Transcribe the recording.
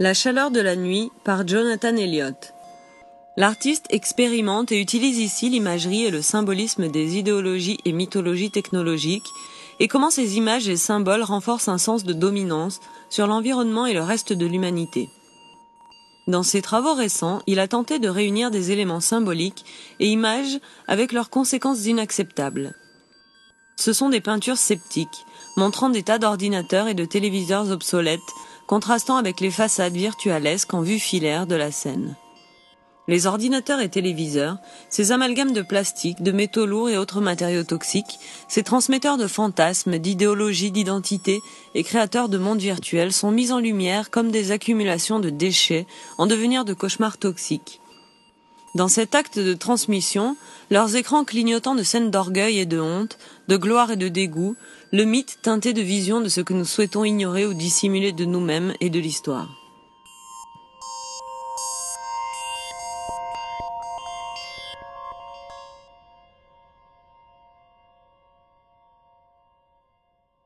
La chaleur de la nuit par Jonathan Elliott. L'artiste expérimente et utilise ici l'imagerie et le symbolisme des idéologies et mythologies technologiques et comment ces images et symboles renforcent un sens de dominance sur l'environnement et le reste de l'humanité. Dans ses travaux récents, il a tenté de réunir des éléments symboliques et images avec leurs conséquences inacceptables. Ce sont des peintures sceptiques, montrant des tas d'ordinateurs et de téléviseurs obsolètes, contrastant avec les façades virtualesques en vue filaire de la scène. Les ordinateurs et téléviseurs, ces amalgames de plastique, de métaux lourds et autres matériaux toxiques, ces transmetteurs de fantasmes, d'idéologies, d'identités et créateurs de mondes virtuels sont mis en lumière comme des accumulations de déchets en devenir de cauchemars toxiques. Dans cet acte de transmission, leurs écrans clignotant de scènes d'orgueil et de honte, de gloire et de dégoût, le mythe teinté de vision de ce que nous souhaitons ignorer ou dissimuler de nous-mêmes et de l'histoire.